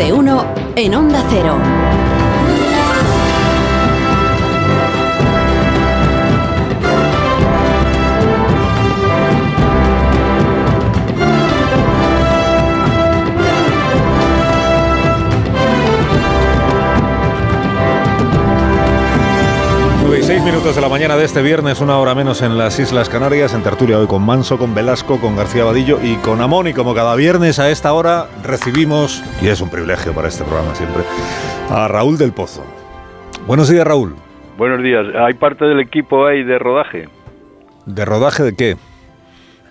de uno en Onda Cero. Minutos de la mañana de este viernes, una hora menos en las Islas Canarias, en tertulia hoy con Manso, con Velasco, con García Vadillo y con Amón. Y como cada viernes a esta hora recibimos, y es un privilegio para este programa siempre, a Raúl del Pozo. Buenos días, Raúl. Buenos días. ¿Hay parte del equipo ahí de rodaje? ¿De rodaje de qué?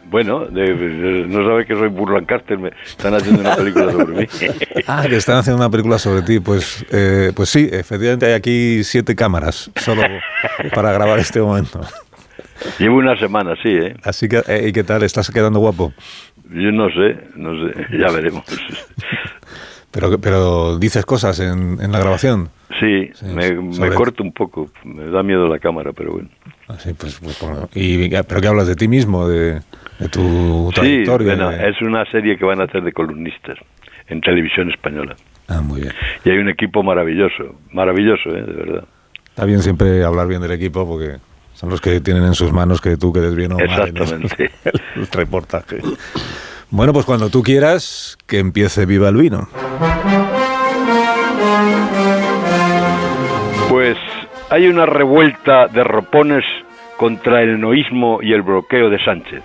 Bueno, no sabe que soy Burlancaster, me están haciendo una película sobre mí. ah, que están haciendo una película sobre ti. Pues, eh, pues sí, efectivamente hay aquí siete cámaras solo para grabar este momento. Llevo una semana, sí, ¿eh? Así que, eh, ¿y qué tal? ¿Estás quedando guapo? Yo no sé, no sé, ya veremos. Pero, pero dices cosas en, en la grabación. Sí, me, corto un poco, me da miedo la cámara, pero bueno. Ah, pues, pues y, ¿Pero qué hablas de ti mismo, de, tu trayectoria? Sí, bueno, es una serie que van a hacer de columnistas en televisión española. Ah, muy bien. Y hay un equipo maravilloso, maravilloso, ¿eh? de verdad. Está bien siempre hablar bien del equipo porque son los que tienen en sus manos que tú quedes bien o mal Exactamente. el reportaje. Bueno, pues cuando tú quieras, que empiece Viva el Vino. Pues hay una revuelta de ropones contra el noísmo y el bloqueo de Sánchez.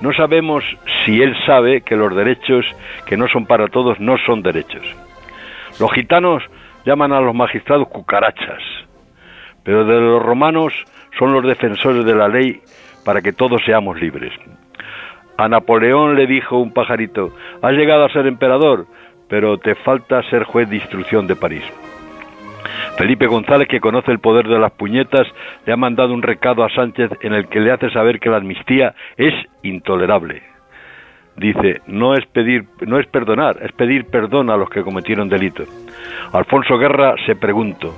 No sabemos si él sabe que los derechos que no son para todos no son derechos. Los gitanos llaman a los magistrados cucarachas, pero de los romanos son los defensores de la ley para que todos seamos libres. A Napoleón le dijo un pajarito, has llegado a ser emperador, pero te falta ser juez de instrucción de París. Felipe González, que conoce el poder de las puñetas, le ha mandado un recado a Sánchez en el que le hace saber que la amnistía es intolerable. Dice, no es pedir, no es perdonar, es pedir perdón a los que cometieron delito. Alfonso Guerra se preguntó,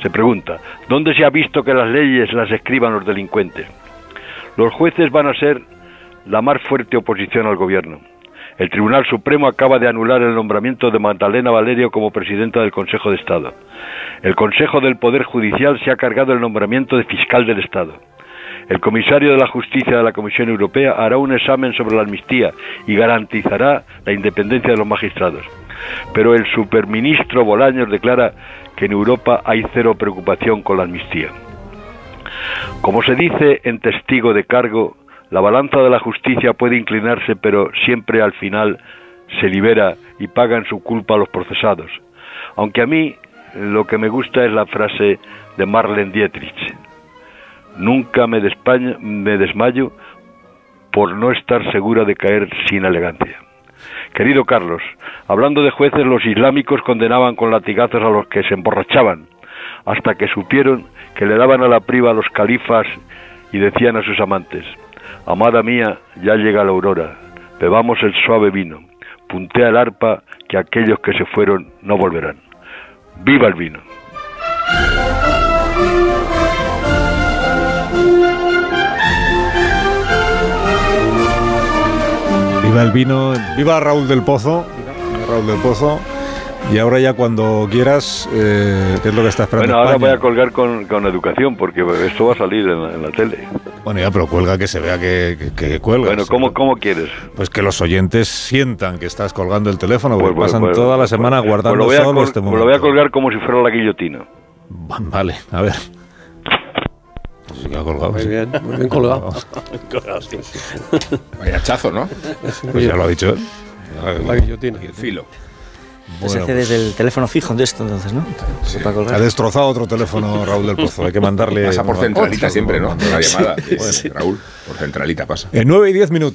se pregunta, ¿dónde se ha visto que las leyes las escriban los delincuentes? Los jueces van a ser la más fuerte oposición al gobierno. El Tribunal Supremo acaba de anular el nombramiento de Magdalena Valerio como presidenta del Consejo de Estado. El Consejo del Poder Judicial se ha cargado el nombramiento de fiscal del Estado. El comisario de la Justicia de la Comisión Europea hará un examen sobre la amnistía y garantizará la independencia de los magistrados. Pero el superministro Bolaños declara que en Europa hay cero preocupación con la amnistía. Como se dice en testigo de cargo, la balanza de la justicia puede inclinarse, pero siempre al final se libera y pagan su culpa a los procesados. Aunque a mí lo que me gusta es la frase de Marlene Dietrich. Nunca me, me desmayo por no estar segura de caer sin elegancia. Querido Carlos, hablando de jueces, los islámicos condenaban con latigazos a los que se emborrachaban, hasta que supieron que le daban a la priva a los califas y decían a sus amantes, Amada mía, ya llega la aurora, bebamos el suave vino, puntea el arpa, que aquellos que se fueron no volverán. ¡Viva el vino! Viva el vino, viva Raúl del Pozo, Raúl del Pozo. Y ahora ya cuando quieras, eh, ¿qué es lo que estás esperando? Bueno, ahora voy a colgar con, educación porque esto va a salir en la, tele. Bueno, ya, pero cuelga que se vea que, que, cuelgas. Bueno, ¿cómo, ¿cómo quieres? Pues que los oyentes sientan que estás colgando el teléfono, porque pues, pasan pues, toda la pues, semana guardando solo este momento. lo voy a colgar como si fuera la guillotina. Vale, a ver. Sí, ha colgado, muy bien, muy bien colgado. Vaya hachazo, ¿no? Pues ya lo ha dicho él. La guillotina. Y el filo. Bueno, se desde el teléfono fijo de esto, entonces, ¿no? Ha destrozado otro teléfono Raúl del Pozo. Hay que mandarle. Pasa por centralita siempre, ¿no? La llamada. Raúl, por centralita pasa. En 9 y 10 minutos.